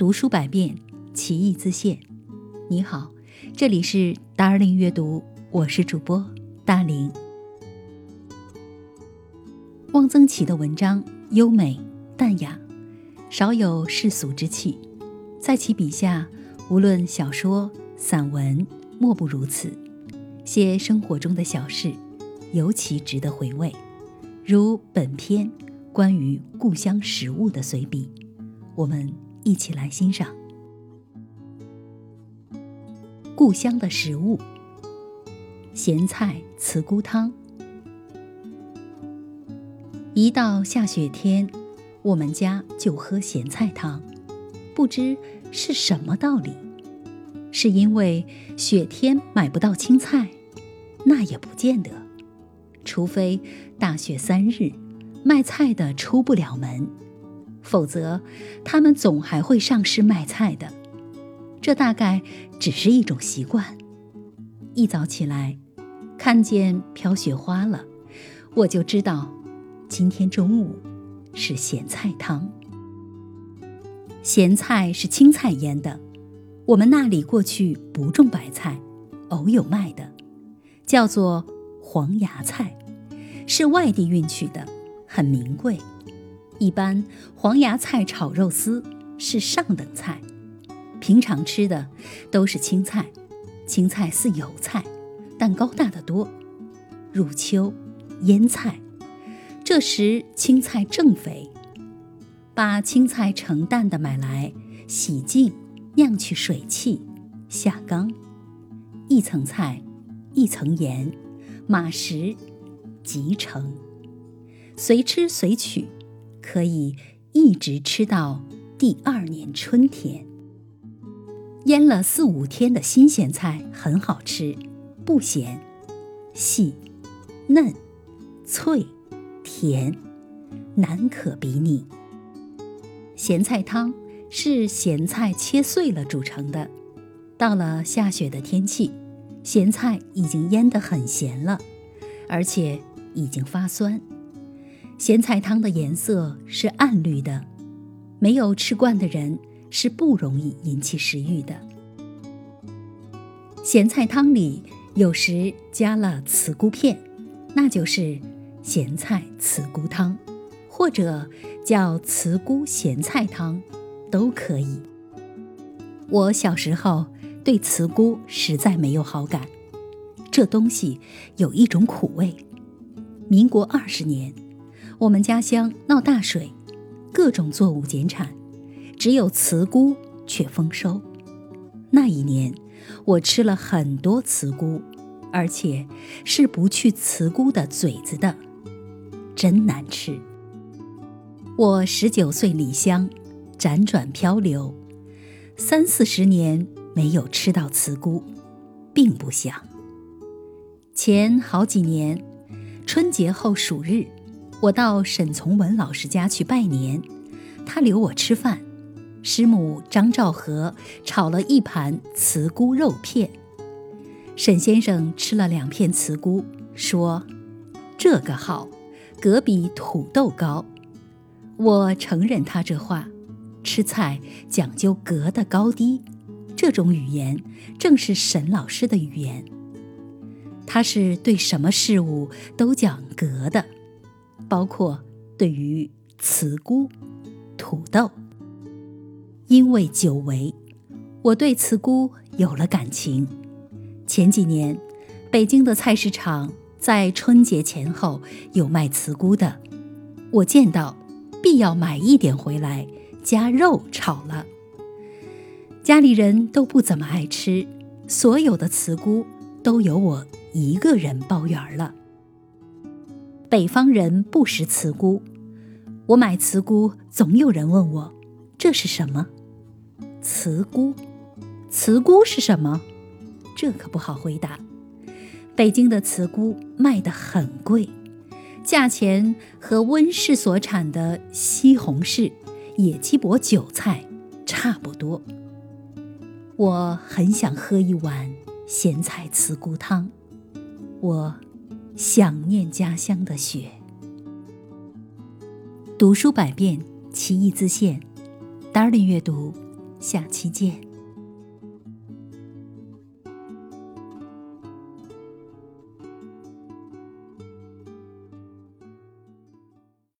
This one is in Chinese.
读书百遍，其义自现。你好，这里是达尔林阅读，我是主播大林。汪曾祺的文章优美淡雅，少有世俗之气。在其笔下，无论小说、散文，莫不如此。写生活中的小事，尤其值得回味。如本篇关于故乡食物的随笔，我们。一起来欣赏故乡的食物——咸菜茨菇汤。一到下雪天，我们家就喝咸菜汤，不知是什么道理。是因为雪天买不到青菜？那也不见得，除非大雪三日，卖菜的出不了门。否则，他们总还会上市卖菜的。这大概只是一种习惯。一早起来，看见飘雪花了，我就知道今天中午是咸菜汤。咸菜是青菜腌的，我们那里过去不种白菜，偶有卖的，叫做黄芽菜，是外地运去的，很名贵。一般黄芽菜炒肉丝是上等菜，平常吃的都是青菜。青菜似油菜，但高大的多。入秋腌菜，这时青菜正肥。把青菜成担的买来，洗净，酿去水气，下缸，一层菜，一层盐，码时即成。随吃随取。可以一直吃到第二年春天。腌了四五天的新鲜菜很好吃，不咸，细、嫩、脆、甜，难可比拟。咸菜汤是咸菜切碎了煮成的。到了下雪的天气，咸菜已经腌得很咸了，而且已经发酸。咸菜汤的颜色是暗绿的，没有吃惯的人是不容易引起食欲的。咸菜汤里有时加了茨菇片，那就是咸菜茨菇汤，或者叫茨菇咸菜汤，都可以。我小时候对茨菇实在没有好感，这东西有一种苦味。民国二十年。我们家乡闹大水，各种作物减产，只有茨菇却丰收。那一年，我吃了很多茨菇，而且是不去茨菇的嘴子的，真难吃。我十九岁离乡，辗转漂流，三四十年没有吃到茨菇，并不想。前好几年，春节后数日。我到沈从文老师家去拜年，他留我吃饭。师母张兆和炒了一盘茨菇肉片。沈先生吃了两片茨菇，说：“这个好，隔比土豆高。”我承认他这话，吃菜讲究格的高低，这种语言正是沈老师的语言。他是对什么事物都讲格的。包括对于茨菇、土豆，因为久违，我对茨菇有了感情。前几年，北京的菜市场在春节前后有卖茨菇的，我见到必要买一点回来加肉炒了。家里人都不怎么爱吃，所有的茨菇都由我一个人包圆了。北方人不食茨菇，我买茨菇，总有人问我这是什么？茨菇，茨菇是什么？这可不好回答。北京的茨菇卖得很贵，价钱和温室所产的西红柿、野鸡脖、韭菜差不多。我很想喝一碗咸菜茨菇汤，我。想念家乡的雪。读书百遍，其义自现。Darling 阅读，下期见。